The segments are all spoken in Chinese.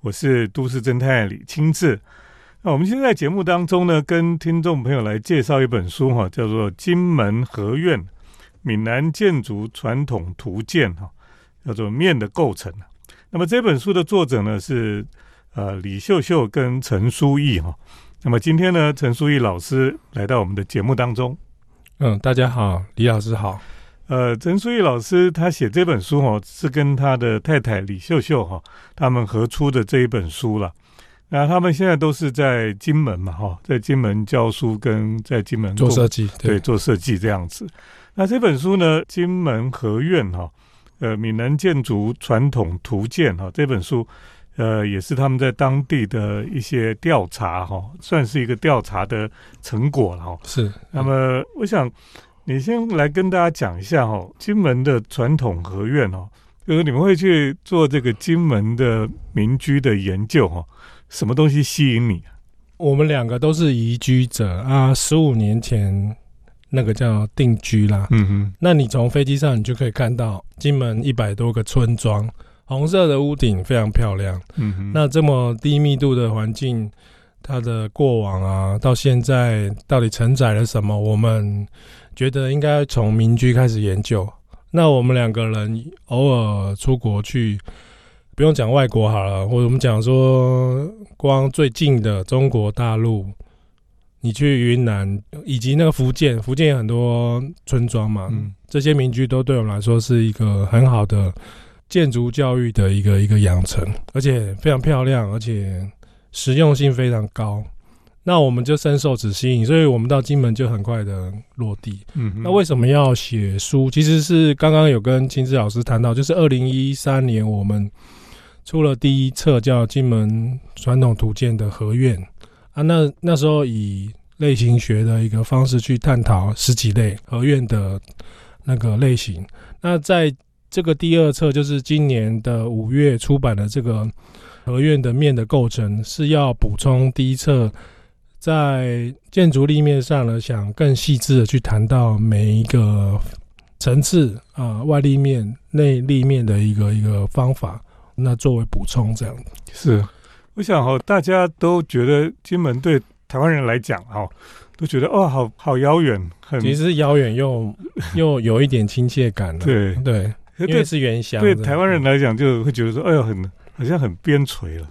我是都市侦探李清志。那我们现在节目当中呢，跟听众朋友来介绍一本书哈，叫做《金门合院：闽南建筑传统图鉴》哈，叫做“面的构成”。那么这本书的作者呢是呃李秀秀跟陈书义哈。那么今天呢，陈书义老师来到我们的节目当中。嗯，大家好，李老师好。呃，陈书义老师他写这本书哦，是跟他的太太李秀秀哈他们合出的这一本书了。那他们现在都是在金门嘛哈，在金门教书跟在金门做设计，对，做设计这样子。那这本书呢，《金门合院》哈，呃，闽南建筑传统图鉴哈，这本书呃也是他们在当地的一些调查哈，算是一个调查的成果了哈。是。那么我想。你先来跟大家讲一下哦，金门的传统合院哦，就是你们会去做这个金门的民居的研究哦，什么东西吸引你？我们两个都是移居者啊，十五年前那个叫定居啦。嗯哼，那你从飞机上你就可以看到金门一百多个村庄，红色的屋顶非常漂亮。嗯哼，那这么低密度的环境，它的过往啊，到现在到底承载了什么？我们觉得应该从民居开始研究。那我们两个人偶尔出国去，不用讲外国好了，或者我们讲说，光最近的中国大陆，你去云南以及那个福建，福建有很多村庄嘛，这些民居都对我们来说是一个很好的建筑教育的一个一个养成，而且非常漂亮，而且实用性非常高。那我们就深受此吸引，所以我们到金门就很快的落地。嗯，那为什么要写书？其实是刚刚有跟金志老师谈到，就是二零一三年我们出了第一册叫《金门传统图鉴》的合院啊。那那时候以类型学的一个方式去探讨十几类合院的那个类型。那在这个第二册，就是今年的五月出版的这个合院的面的构成，是要补充第一册。在建筑立面上呢，想更细致的去谈到每一个层次啊，外立面、内立面的一个一个方法，那作为补充这样是，我想哈，大家都觉得金门对台湾人来讲哈，都觉得哦，好好遥远，很其实遥远又又有一点亲切感了对对，因为是原乡。对台湾人来讲，就会觉得说，哎呦，很好像很边陲了。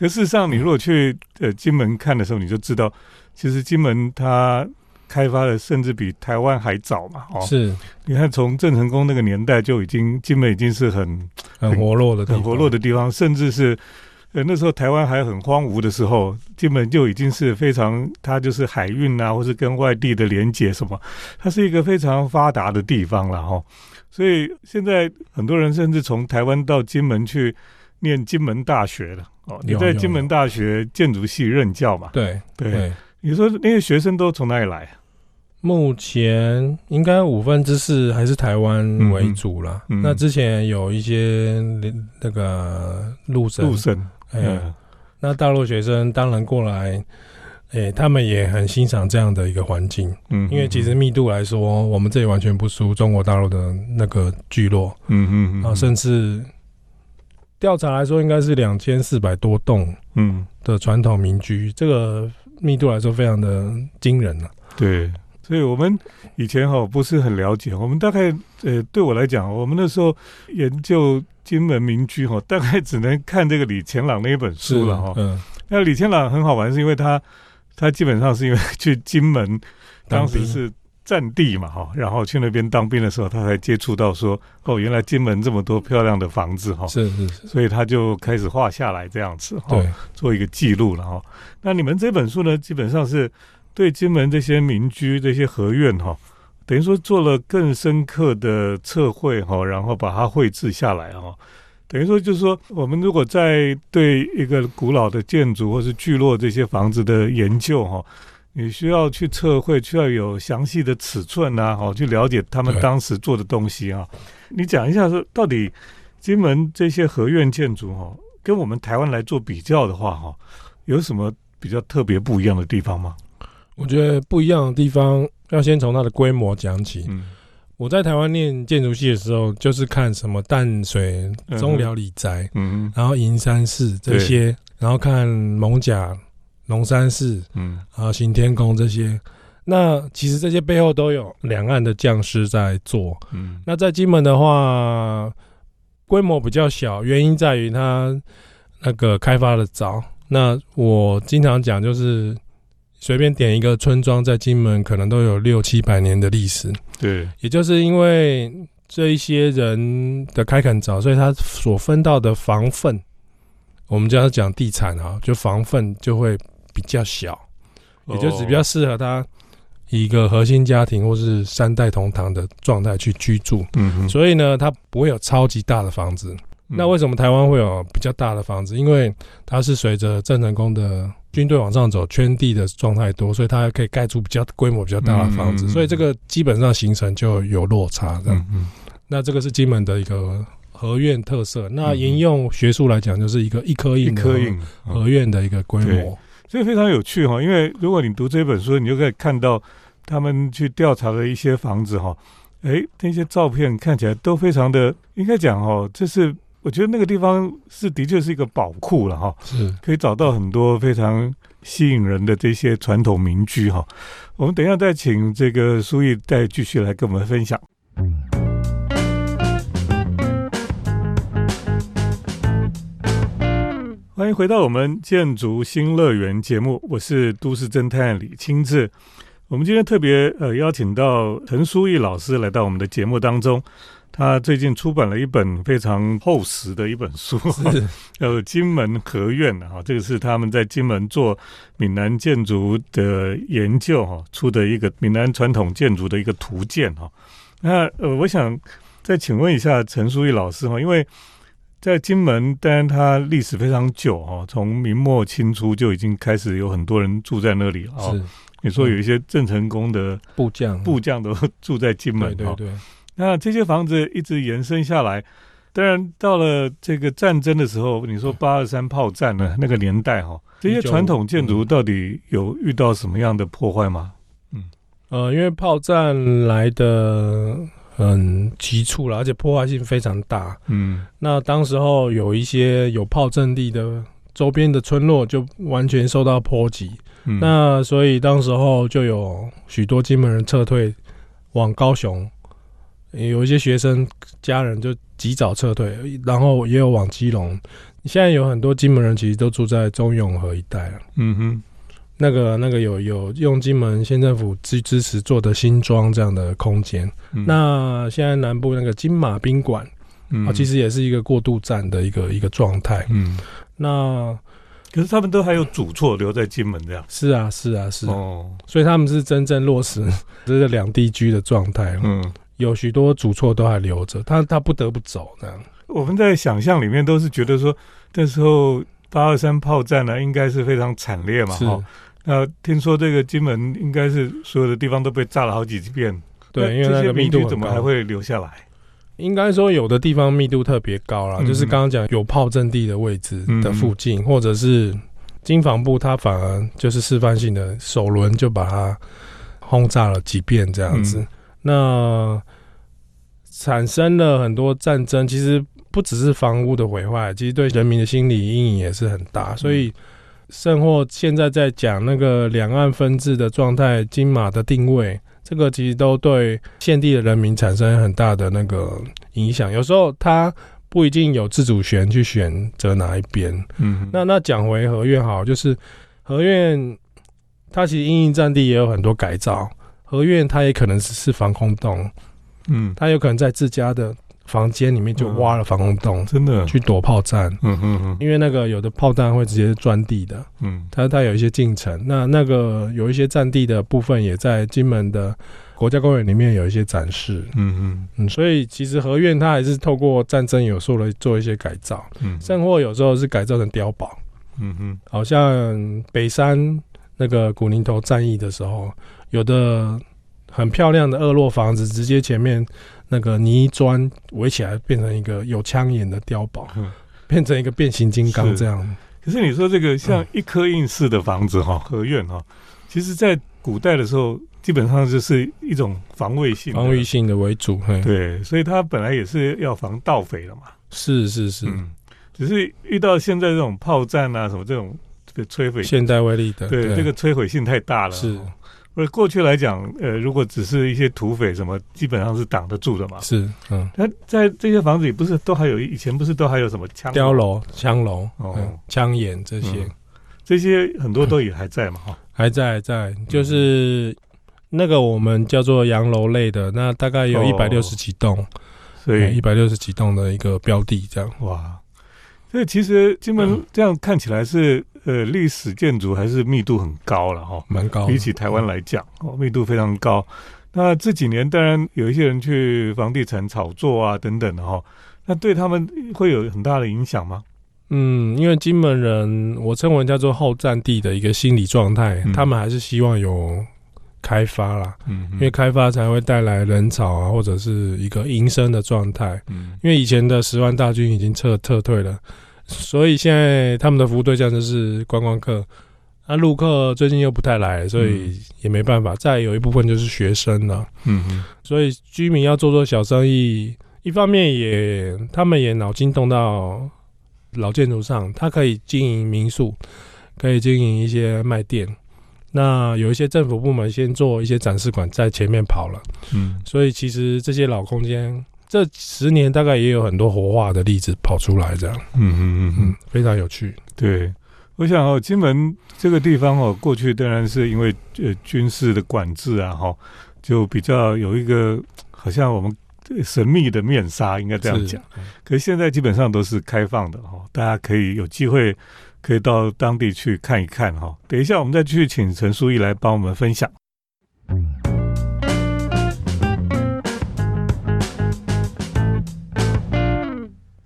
可事实上，你如果去呃金门看的时候，你就知道，其实金门它开发的甚至比台湾还早嘛。哦，是，你看从郑成功那个年代就已经金门已经是很很活络的很活络的地方，甚至是呃那时候台湾还很荒芜的时候，金门就已经是非常它就是海运啊，或是跟外地的连接什么，它是一个非常发达的地方了哈。所以现在很多人甚至从台湾到金门去念金门大学了。你在金门大学建筑系任教嘛？对对，你说那些学生都从哪里来？目前应该五分之四还是台湾为主了。那之前有一些那个陆生，陆生，哎，那大陆学生当然过来，哎，他们也很欣赏这样的一个环境。嗯，因为其实密度来说，我们这里完全不输中国大陆的那个聚落。嗯嗯嗯，啊，甚至。调查来说，应该是两千四百多栋，嗯，的传统民居，这个密度来说非常的惊人了。对，所以我们以前哈不是很了解，我们大概呃，对我来讲，我们那时候研究金门民居哈，大概只能看这个李乾朗那一本书了哈。嗯，那李乾朗很好玩，是因为他他基本上是因为去金门，当时是。战地嘛，哈，然后去那边当兵的时候，他才接触到说，哦，原来金门这么多漂亮的房子，哈，是是是，所以他就开始画下来这样子，哈，做一个记录了，哈。那你们这本书呢，基本上是对金门这些民居、这些合院，哈，等于说做了更深刻的测绘，哈，然后把它绘制下来，哈，等于说就是说，我们如果在对一个古老的建筑或是聚落这些房子的研究，哈。你需要去测绘，需要有详细的尺寸啊，好去了解他们当时做的东西啊。你讲一下说，到底金门这些合院建筑哈，跟我们台湾来做比较的话哈，有什么比较特别不一样的地方吗？我觉得不一样的地方要先从它的规模讲起。嗯，我在台湾念建筑系的时候，就是看什么淡水、中寮理宅，嗯，然后银山寺这些，然后看蒙甲、龙山寺，嗯，啊，行天宫这些。那其实这些背后都有两岸的匠师在做。嗯，那在金门的话，规模比较小，原因在于它那个开发的早。那我经常讲就是。随便点一个村庄，在金门可能都有六七百年的历史。对，也就是因为这一些人的开垦早，所以他所分到的房份，我们就要讲地产啊，就房份就会比较小，也就是比较适合他一个核心家庭或是三代同堂的状态去居住。嗯，所以呢，它不会有超级大的房子。那为什么台湾会有比较大的房子？因为它是随着郑成功的。军队往上走，圈地的状态多，所以它可以盖出比较规模比较大的房子，所以这个基本上形成就有落差。这样，那这个是金门的一个合院特色。那沿用学术来讲，就是一个一颗印、一颗印合院的一个规模，所以非常有趣哈。因为如果你读这本书，你就可以看到他们去调查的一些房子哈，哎，那些照片看起来都非常的，应该讲哈，这是。我觉得那个地方是的确是一个宝库了哈，是可以找到很多非常吸引人的这些传统民居哈。我们等一下再请这个苏毅再继续来跟我们分享。欢迎回到我们建筑新乐园节目，我是都市侦探李清志。我们今天特别呃邀请到陈书玉老师来到我们的节目当中。他最近出版了一本非常厚实的一本书，叫《金门合院》的哈，这个是他们在金门做闽南建筑的研究哈出的一个闽南传统建筑的一个图鉴哈。那呃，我想再请问一下陈书义老师哈，因为在金门，当然它历史非常久哈，从明末清初就已经开始有很多人住在那里啊。是，你说有一些郑成功的部将，部将都住在金门，对对。那这些房子一直延伸下来，当然到了这个战争的时候，你说八二三炮战呢那个年代哈，这些传统建筑到底有遇到什么样的破坏吗？嗯，呃，因为炮战来的很急促了，而且破坏性非常大。嗯，那当时候有一些有炮阵地的周边的村落就完全受到波及。嗯那所以当时候就有许多金门人撤退往高雄。有一些学生家人就及早撤退，然后也有往基隆。现在有很多金门人其实都住在中永和一带了。嗯哼，那个那个有有用金门县政府支支持做的新庄这样的空间。那现在南部那个金马宾馆，啊，其实也是一个过渡站的一个一个状态。嗯，那可是他们都还有主错留在金门这样。是啊，是啊，是。哦，所以他们是真正落实 这个两地居的状态。嗯。有许多主错都还留着，他他不得不走这样。我们在想象里面都是觉得说，那时候八二三炮战呢，应该是非常惨烈嘛。哈，那听说这个金门应该是所有的地方都被炸了好几遍。对，因为那个密度怎么还会留下来？应该说有的地方密度特别高了，就是刚刚讲有炮阵地的位置的附近，或者是金防部，它反而就是示范性的首轮就把它轰炸了几遍这样子。那产生了很多战争，其实不只是房屋的毁坏，其实对人民的心理阴影也是很大。所以，甚或现在在讲那个两岸分治的状态，金马的定位，这个其实都对现地的人民产生很大的那个影响。有时候他不一定有自主权去选择哪一边。嗯，那那讲回合院好，就是合院，它其实因应战地也有很多改造。合院它也可能是是防空洞，嗯，它有可能在自家的房间里面就挖了防空洞，真的。去躲炮弹，嗯嗯嗯，因为那个有的炮弹会直接钻地的，嗯，它它有一些进程，那那个有一些占地的部分也在金门的国家公园里面有一些展示，嗯嗯。嗯，所以其实合院它还是透过战争有做了做一些改造，嗯，甚或有时候是改造成碉堡，嗯哼，好像北山那个古宁头战役的时候。有的很漂亮的二落房子，直接前面那个泥砖围起来，变成一个有枪眼的碉堡，变成一个变形金刚这样。可是你说这个像一颗印式的房子哈，合院哈，其实在古代的时候，基本上就是一种防卫性、防御性的为主。对，所以它本来也是要防盗匪的嘛。是是是，只是遇到现在这种炮战啊，什么这种这个摧毁，现代威力的，对这个摧毁性太大了。是，过去来讲，呃，如果只是一些土匪什么，基本上是挡得住的嘛。是，嗯，那在这些房子里，不是都还有以前不是都还有什么枪碉楼、枪楼、哦，枪眼这些，这些很多都也还在嘛，哈，还在在，就是那个我们叫做洋楼类的，那大概有一百六十几栋。所以一百六十几栋的一个标的，这样。哇。所以其实金门这样看起来是呃历史建筑还是密度很高了哈，蛮高。比起台湾来讲，哦，密度非常高。那这几年当然有一些人去房地产炒作啊等等的哈，那对他们会有很大的影响吗？嗯，因为金门人我称为叫做后战地的一个心理状态，他们还是希望有。开发啦，嗯，因为开发才会带来人潮啊，或者是一个营生的状态。嗯，因为以前的十万大军已经撤撤退了，所以现在他们的服务对象就是观光客。那陆客最近又不太来，所以也没办法。再有一部分就是学生了，嗯嗯，所以居民要做做小生意，一方面也他们也脑筋动到老建筑上，他可以经营民宿，可以经营一些卖店。那有一些政府部门先做一些展示馆在前面跑了，嗯，所以其实这些老空间这十年大概也有很多活化的例子跑出来，这样，嗯嗯嗯嗯，非常有趣。对，我想哦，金门这个地方哦，过去当然是因为呃军事的管制啊，哈，就比较有一个好像我们神秘的面纱，应该这样讲。可是现在基本上都是开放的哈，大家可以有机会。可以到当地去看一看哈。等一下，我们再去请陈书义来帮我们分享。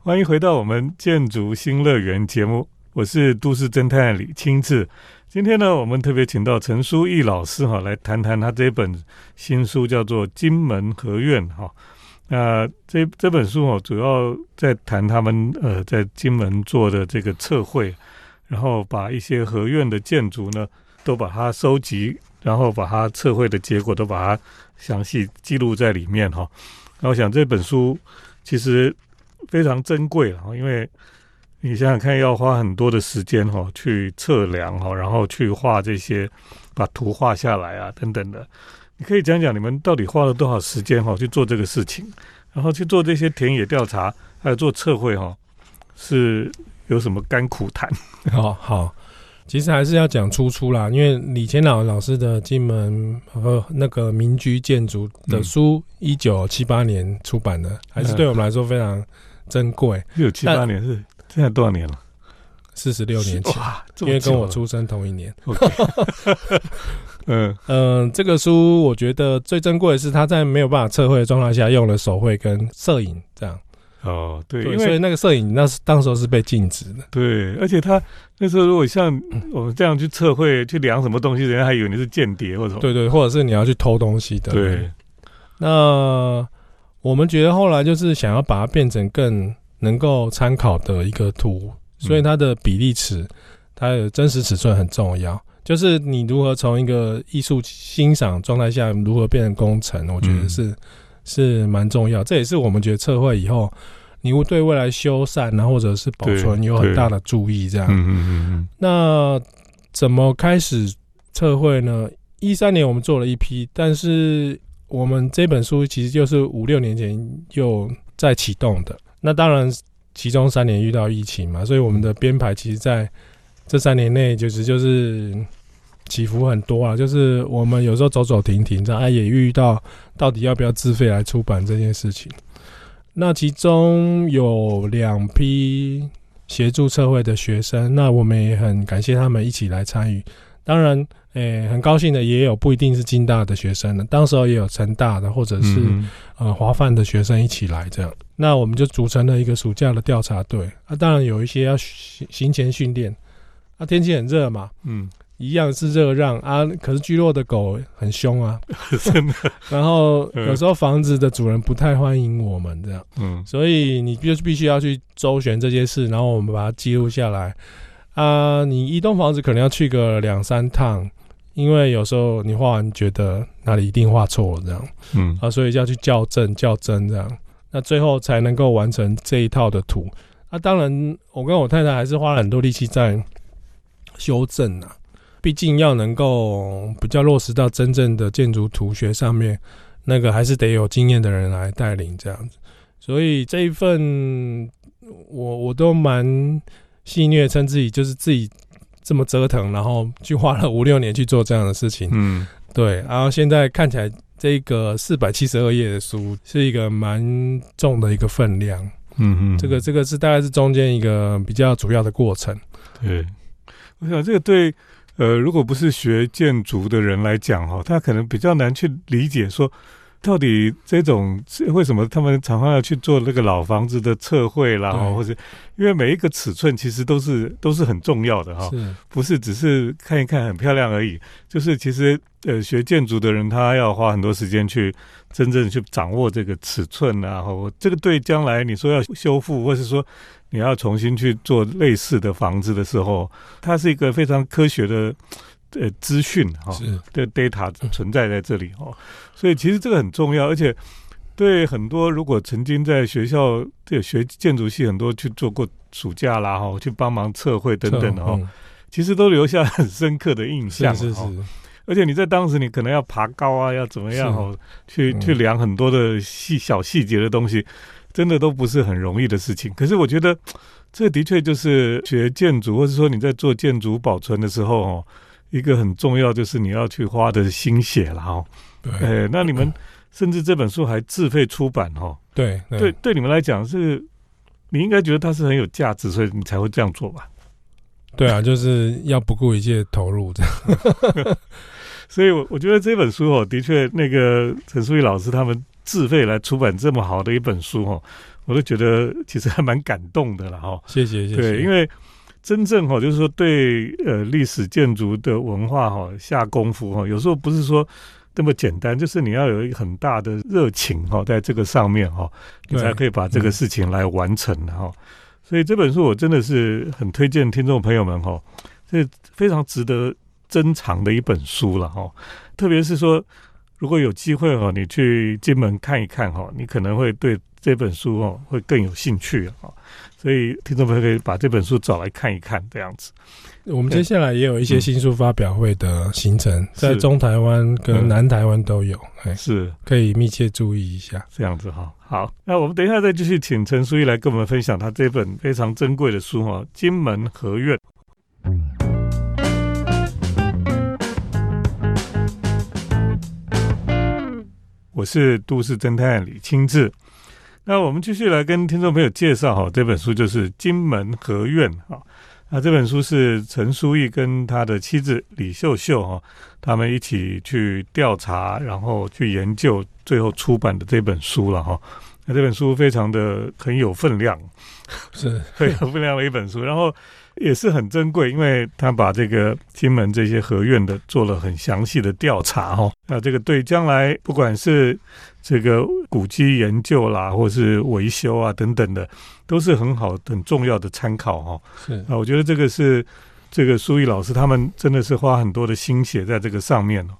欢迎回到我们建筑新乐园节目，我是都市侦探李清志。今天呢，我们特别请到陈书义老师哈，来谈谈他这本新书，叫做《金门合院》哈。那这这本书哦，主要在谈他们呃在金门做的这个测绘。然后把一些合院的建筑呢，都把它收集，然后把它测绘的结果都把它详细记录在里面哈。那我想这本书其实非常珍贵哈，因为你想想看，要花很多的时间哈去测量哈，然后去画这些，把图画下来啊等等的。你可以讲讲你们到底花了多少时间哈去做这个事情，然后去做这些田野调查，还有做测绘哈，是。有什么甘苦谈？哦好，其实还是要讲出处啦。因为李乾老老师的《金门和那个民居建筑》的书，一九七八年出版的，还是对我们来说非常珍贵。一九七八年是现在多少年了？四十六年前，因为跟我出生同一年。嗯嗯，这个书我觉得最珍贵的是，他在没有办法测绘的状态下，用了手绘跟摄影这样。哦，对，所以那个摄影那是当时候是被禁止的。对，而且他那时候如果像我们这样去测绘、去量什么东西，人家还以为你是间谍或者什么。对对，或者是你要去偷东西的。对。那我们觉得后来就是想要把它变成更能够参考的一个图，所以它的比例尺、它的真实尺寸很重要。就是你如何从一个艺术欣赏状态下，如何变成工程，我觉得是。是蛮重要，这也是我们觉得测绘以后，你会对未来修缮啊，或者是保存有很大的注意。这样，嗯嗯嗯那怎么开始测绘呢？一三年我们做了一批，但是我们这本书其实就是五六年前又在启动的。那当然，其中三年遇到疫情嘛，所以我们的编排其实在这三年内就是就是。起伏很多啊，就是我们有时候走走停停，这样也遇到到底要不要自费来出版这件事情。那其中有两批协助测绘的学生，那我们也很感谢他们一起来参与。当然，诶，很高兴的也有不一定是金大的学生的，当时候也有成大的或者是呃华范的学生一起来这样。那我们就组成了一个暑假的调查队。啊，当然有一些要行行前训练。啊，天气很热嘛，嗯。一样是热让啊，可是居落的狗很凶啊，真的。然后 有时候房子的主人不太欢迎我们这样，嗯，所以你就必须要去周旋这些事，然后我们把它记录下来啊。你一栋房子可能要去个两三趟，因为有时候你画完觉得哪里一定画错了这样，嗯啊，所以要去校正校正这样，那最后才能够完成这一套的图。那当然，我跟我太太还是花了很多力气在修正啊，毕竟要能够比较落实到真正的建筑图学上面，那个还是得有经验的人来带领这样子。所以这一份我我都蛮戏谑，称自己就是自己这么折腾，然后去花了五六年去做这样的事情。嗯，对。然后现在看起来，这个四百七十二页的书是一个蛮重的一个分量。嗯嗯，这个这个是大概是中间一个比较主要的过程。对，我想这个对呃，如果不是学建筑的人来讲哈，他可能比较难去理解说。到底这种为什么他们常常要去做那个老房子的测绘啦，或者因为每一个尺寸其实都是都是很重要的哈，不是只是看一看很漂亮而已。就是其实呃学建筑的人他要花很多时间去真正去掌握这个尺寸啊，或这个对将来你说要修复，或是说你要重新去做类似的房子的时候，它是一个非常科学的。呃，资讯哈，的 data 存在在这里哈，所以其实这个很重要，而且对很多如果曾经在学校对学建筑系很多去做过暑假啦哈，去帮忙测绘等等的哈，其实都留下很深刻的印象是是是，而且你在当时你可能要爬高啊，要怎么样哈，去去量很多的细小细节的东西，真的都不是很容易的事情。可是我觉得这的确就是学建筑，或者说你在做建筑保存的时候哦。一个很重要就是你要去花的心血了哈，对，那你们甚至这本书还自费出版哈，对对，对你们来讲是，你应该觉得它是很有价值，所以你才会这样做吧？对啊，就是要不顾一切投入这样，所以，我我觉得这本书哦，的确，那个陈淑仪老师他们自费来出版这么好的一本书哦，我都觉得其实还蛮感动的了哈。谢谢谢谢，对，因为。真正哈，就是说对呃历史建筑的文化哈下功夫哈，有时候不是说那么简单，就是你要有一个很大的热情哈，在这个上面哈，你才可以把这个事情来完成哈。所以这本书我真的是很推荐听众朋友们哈，这非常值得珍藏的一本书了哈。特别是说，如果有机会哈，你去金门看一看哈，你可能会对这本书哦会更有兴趣啊。所以听众朋友可以把这本书找来看一看，这样子。我们接下来也有一些新书发表会的行程，在中台湾跟南台湾都有，是可以密切注意一下。这样子哈，好，那我们等一下再继续请陈书义来跟我们分享他这本非常珍贵的书哈，《金门合院》。我是都市侦探李清志。那我们继续来跟听众朋友介绍哈，这本书就是《金门合院》哈。那这本书是陈淑义跟他的妻子李秀秀哈，他们一起去调查，然后去研究，最后出版的这本书了哈。那这本书非常的很有分量，是 很有分量的一本书，然后也是很珍贵，因为他把这个金门这些合院的做了很详细的调查哦。那这个对将来不管是这个古迹研究啦，或是维修啊等等的，都是很好很重要的参考哈。是啊，我觉得这个是这个苏毅老师他们真的是花很多的心血在这个上面哦。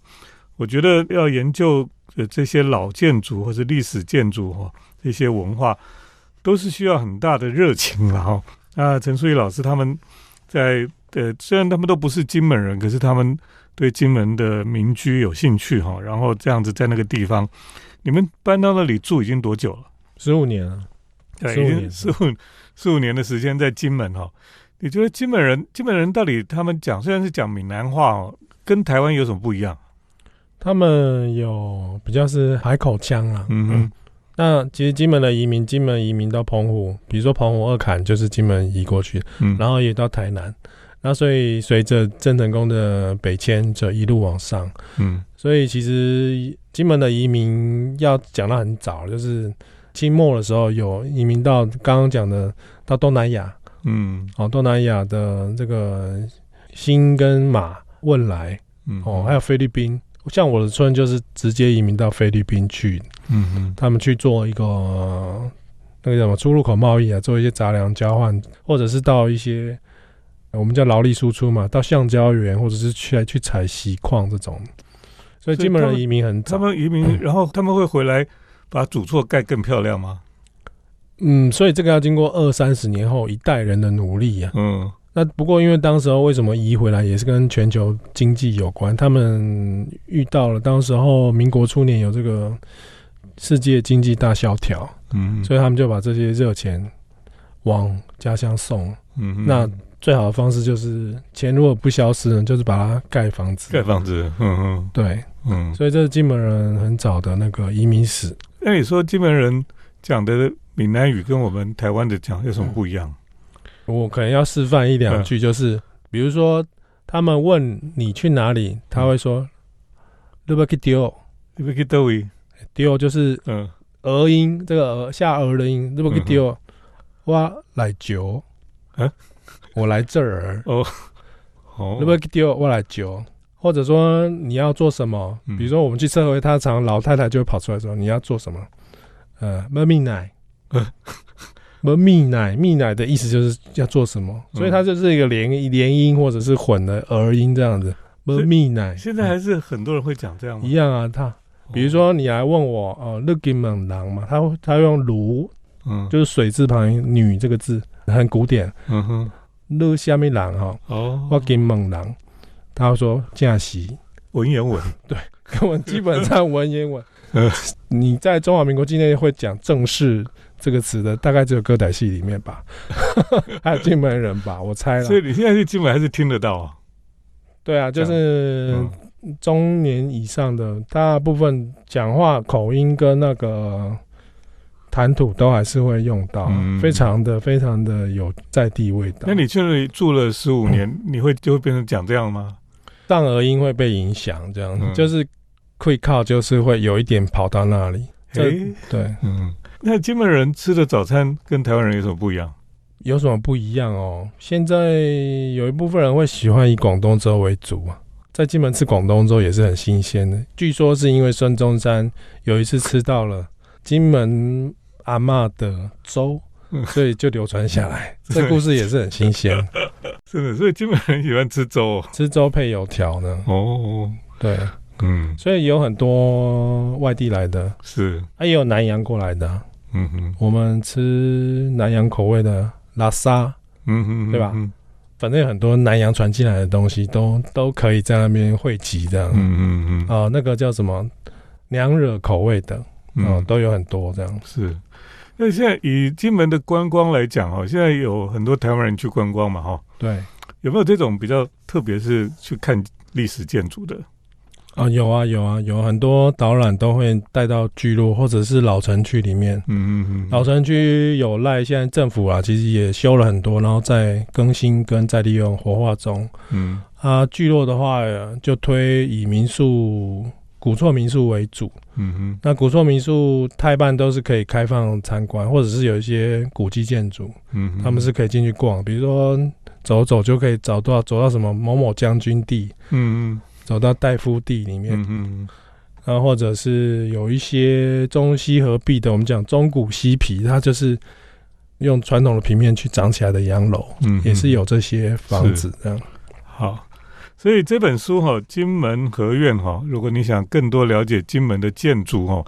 我觉得要研究这些老建筑或是历史建筑哈。这些文化都是需要很大的热情了哈。那陈淑仪老师他们在呃，虽然他们都不是金门人，可是他们对金门的民居有兴趣哈。然后这样子在那个地方，你们搬到那里住已经多久了？十五年了，对，已经十五十五年的时间在金门哈。你觉得金门人金门人到底他们讲虽然是讲闽南话哦，跟台湾有什么不一样？他们有比较是海口腔啊，嗯哼。那其实金门的移民，金门移民到澎湖，比如说澎湖二坎就是金门移过去，嗯，然后也到台南，那所以随着郑成功的北迁，就一路往上，嗯，所以其实金门的移民要讲到很早，就是清末的时候有移民到刚刚讲的到东南亚，嗯，哦，东南亚的这个新跟马汶莱，嗯，哦，还有菲律宾。像我的村就是直接移民到菲律宾去，嗯嗯，他们去做一个那个什么出入口贸易啊，做一些杂粮交换，或者是到一些我们叫劳力输出嘛，到橡胶园或者是去来去采锡矿这种。所以金门人移民很早，他们移民，然后他们会回来把主厝盖更漂亮吗？嗯，所以这个要经过二三十年后一代人的努力呀。嗯，那不过因为当时候为什么移回来，也是跟全球经济有关。他们遇到了当时候民国初年有这个世界经济大萧条，嗯，所以他们就把这些热钱往家乡送。嗯，那最好的方式就是钱如果不消失呢，就是把它盖房子。盖房子，嗯嗯，对，嗯，所以这是金门人很早的那个移民史。那你说金门人讲的？闽南语跟我们台湾的讲有什么不一样？我可能要示范一两句，就是比如说，他们问你去哪里，他会说 l u b k i d o l u b k i d o d o 就是嗯，儿音，这个下儿的音。L u b k i d o 我来九，嗯，我来这儿。哦，哦。L u b k i d o 我来九，或者说你要做什么？比如说我们去社会，他常老太太就会跑出来说你要做什么？呃，妈咪奶。么蜜奶，蜜奶的意思就是要做什么，所以它就是一个连连音或者是混的儿音这样子。么蜜奶，现在还是很多人会讲这样吗？一样啊，他比如说你来问我哦，look in 猛狼嘛，他他用卢，嗯，就是水字旁女这个字，很古典。嗯哼，look 下面狼哈，哦，look in 猛狼，他说假席文言文，对，跟我基本上 文言文。你在中华民国境内会讲正式。这个词的大概只有歌仔戏里面吧，还有金门人吧，我猜了。所以你现在去金门还是听得到啊？对啊，就是中年以上的大部分讲话口音跟那个谈吐都还是会用到，非常的非常的有在地味道。那你去那里住了十五年，你会就会变成讲这样吗？上颚音会被影响，这样就是会靠，就是会有一点跑到那里。对对，嗯。那金门人吃的早餐跟台湾人有什么不一样？有什么不一样哦？现在有一部分人会喜欢以广东粥为主啊，在金门吃广东粥也是很新鲜的。据说是因为孙中山有一次吃到了金门阿妈的粥，所以就流传下来。这故事也是很新鲜，是的。所以金门人喜欢吃粥，吃粥配油条呢。哦，对。嗯，所以有很多外地来的，是，也有南洋过来的，嗯哼，我们吃南洋口味的拉沙，嗯哼，对吧？反正有很多南洋传进来的东西，都都可以在那边汇集这样，嗯嗯嗯，哦，那个叫什么？娘惹口味的，哦，都有很多这样。是，那现在以金门的观光来讲，哈，现在有很多台湾人去观光嘛，哈，对，有没有这种比较特别是去看历史建筑的？啊，有啊，有啊，有很多导览都会带到聚落或者是老城区里面。嗯嗯嗯，老城区有赖现在政府啊，其实也修了很多，然后在更新跟再利用活化中。嗯，啊，聚落的话就推以民宿、古厝民宿为主。嗯哼，那古厝民宿太半都是可以开放参观，或者是有一些古迹建筑，嗯，他们是可以进去逛，比如说走走就可以找到走到什么某某将军地。嗯嗯。走到戴夫地里面，嗯，然后或者是有一些中西合璧的，我们讲中古西皮，它就是用传统的平面去长起来的洋楼，嗯，也是有这些房子这样。好，所以这本书哈，《金门合院》哈，如果你想更多了解金门的建筑哈。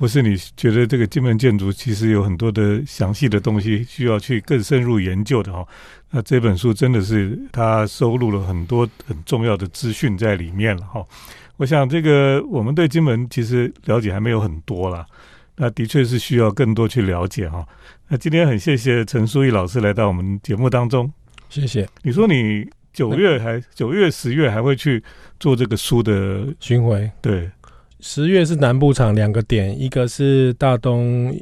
或是你觉得这个金门建筑其实有很多的详细的东西需要去更深入研究的哈，那这本书真的是它收录了很多很重要的资讯在里面了哈。我想这个我们对金门其实了解还没有很多啦，那的确是需要更多去了解哈。那今天很谢谢陈书义老师来到我们节目当中，谢谢。你说你九月还九月十月还会去做这个书的巡回？对。十月是南部场两个点，一个是大东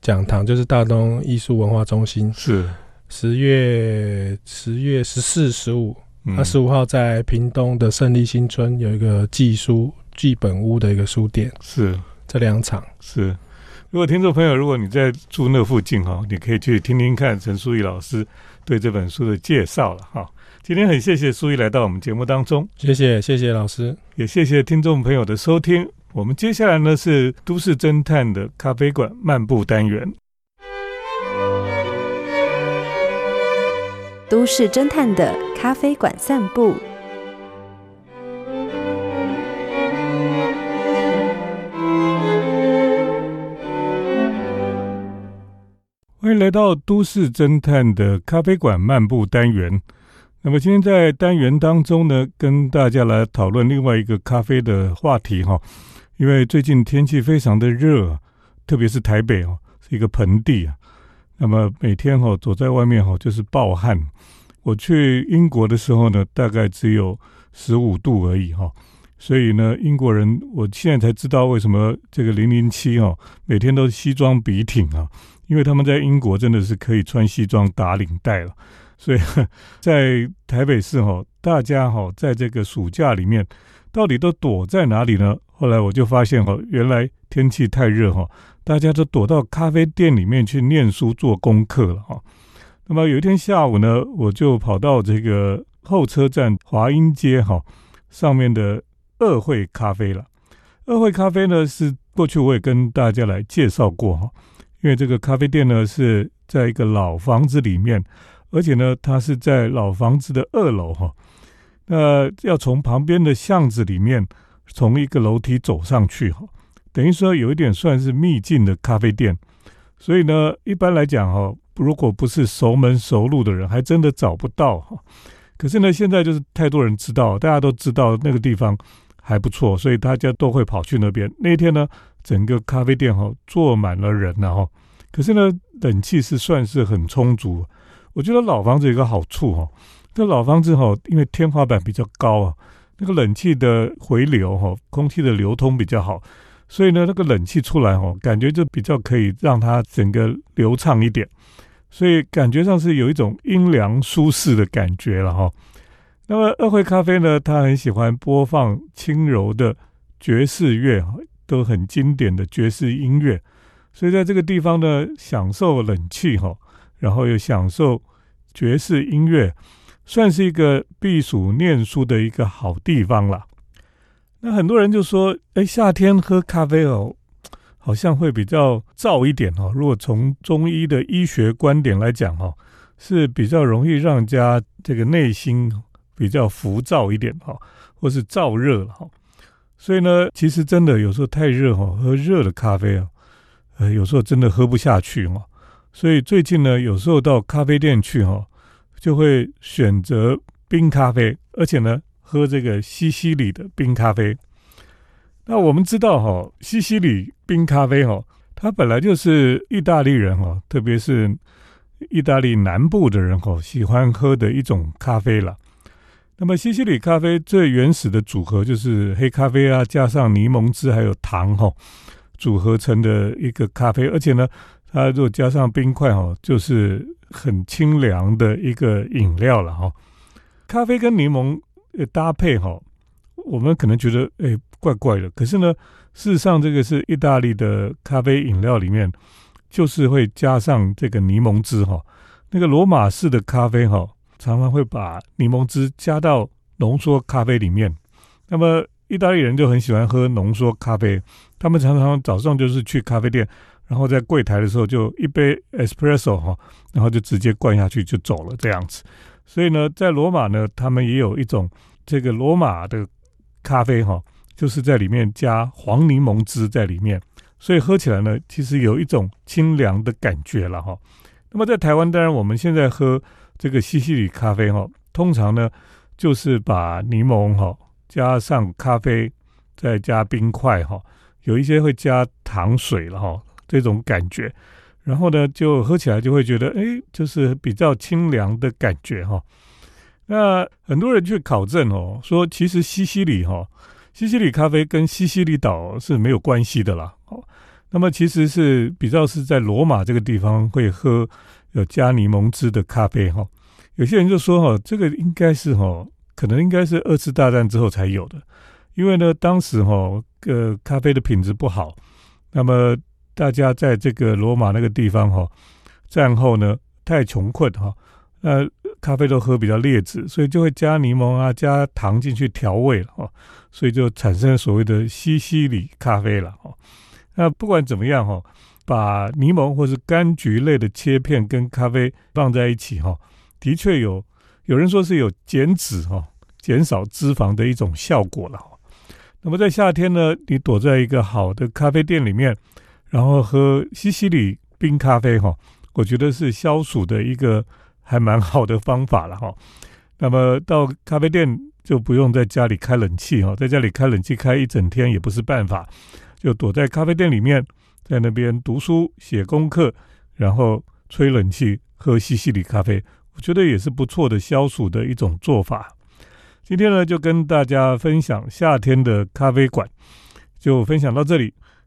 讲堂，就是大东艺术文化中心。是十月十月十四、十五，那十五号在屏东的胜利新村有一个寄书寄本屋的一个书店。是这两场是。如果听众朋友，如果你在住那附近哈，你可以去听听看陈淑仪老师对这本书的介绍了哈。今天很谢谢淑仪来到我们节目当中，谢谢谢谢老师，也谢谢听众朋友的收听。我们接下来呢是都市侦探的咖啡馆漫步单元。都市侦探的咖啡馆散步。欢迎来到都市侦探的咖啡馆漫步单元。那么今天在单元当中呢，跟大家来讨论另外一个咖啡的话题哈。因为最近天气非常的热，特别是台北哦，是一个盆地啊。那么每天哈走在外面哈就是暴汗。我去英国的时候呢，大概只有十五度而已哈。所以呢，英国人我现在才知道为什么这个零零七哦每天都西装笔挺啊，因为他们在英国真的是可以穿西装打领带了。所以，在台北市哈，大家哈，在这个暑假里面，到底都躲在哪里呢？后来我就发现哈，原来天气太热哈，大家都躲到咖啡店里面去念书做功课了哈。那么有一天下午呢，我就跑到这个候车站华阴街哈上面的二会咖啡了。二会咖啡呢，是过去我也跟大家来介绍过哈，因为这个咖啡店呢是在一个老房子里面。而且呢，它是在老房子的二楼哈，那要从旁边的巷子里面，从一个楼梯走上去哈，等于说有一点算是秘境的咖啡店。所以呢，一般来讲哈，如果不是熟门熟路的人，还真的找不到哈。可是呢，现在就是太多人知道，大家都知道那个地方还不错，所以大家都会跑去那边。那天呢，整个咖啡店哈坐满了人了哈，可是呢，冷气是算是很充足。我觉得老房子有个好处哈，这老房子哈，因为天花板比较高啊，那个冷气的回流哈，空气的流通比较好，所以呢，那个冷气出来哈，感觉就比较可以让它整个流畅一点，所以感觉上是有一种阴凉舒适的感觉了哈。那么二会咖啡呢，他很喜欢播放轻柔的爵士乐，都很经典的爵士音乐，所以在这个地方呢，享受冷气哈。然后又享受爵士音乐，算是一个避暑念书的一个好地方了。那很多人就说：“哎，夏天喝咖啡哦，好像会比较燥一点哦。如果从中医的医学观点来讲哈，是比较容易让家这个内心比较浮躁一点哈，或是燥热了哈。所以呢，其实真的有时候太热哈，喝热的咖啡啊，呃，有时候真的喝不下去哦。所以最近呢，有时候到咖啡店去哈，就会选择冰咖啡，而且呢，喝这个西西里的冰咖啡。那我们知道哈，西西里冰咖啡哈，它本来就是意大利人哈，特别是意大利南部的人哈，喜欢喝的一种咖啡了。那么西西里咖啡最原始的组合就是黑咖啡啊，加上柠檬汁还有糖哈，组合成的一个咖啡，而且呢。它如果加上冰块哈，就是很清凉的一个饮料了哈。咖啡跟柠檬搭配哈，我们可能觉得哎怪怪的，可是呢，事实上这个是意大利的咖啡饮料里面，就是会加上这个柠檬汁哈。那个罗马式的咖啡哈，常常会把柠檬汁加到浓缩咖啡里面。那么意大利人就很喜欢喝浓缩咖啡，他们常常早上就是去咖啡店。然后在柜台的时候就一杯 espresso 哈，然后就直接灌下去就走了这样子。所以呢，在罗马呢，他们也有一种这个罗马的咖啡哈，就是在里面加黄柠檬汁在里面，所以喝起来呢，其实有一种清凉的感觉了哈。那么在台湾，当然我们现在喝这个西西里咖啡哈，通常呢就是把柠檬哈加上咖啡，再加冰块哈，有一些会加糖水了哈。这种感觉，然后呢，就喝起来就会觉得，哎，就是比较清凉的感觉哈。那很多人去考证哦，说其实西西里哈，西西里咖啡跟西西里岛是没有关系的啦。哦，那么其实是比较是在罗马这个地方会喝有加柠檬汁的咖啡哈。有些人就说哈，这个应该是哈，可能应该是二次大战之后才有的，因为呢，当时哈，呃，咖啡的品质不好，那么。大家在这个罗马那个地方哈，战后呢太穷困哈，那咖啡都喝比较劣质，所以就会加柠檬啊、加糖进去调味了哈，所以就产生所谓的西西里咖啡了哈。那不管怎么样哈，把柠檬或是柑橘类的切片跟咖啡放在一起哈，的确有有人说是有减脂哈、减少脂肪的一种效果了。那么在夏天呢，你躲在一个好的咖啡店里面，然后喝西西里冰咖啡哈，我觉得是消暑的一个还蛮好的方法了哈。那么到咖啡店就不用在家里开冷气哈，在家里开冷气开一整天也不是办法，就躲在咖啡店里面，在那边读书写功课，然后吹冷气喝西西里咖啡，我觉得也是不错的消暑的一种做法。今天呢，就跟大家分享夏天的咖啡馆，就分享到这里。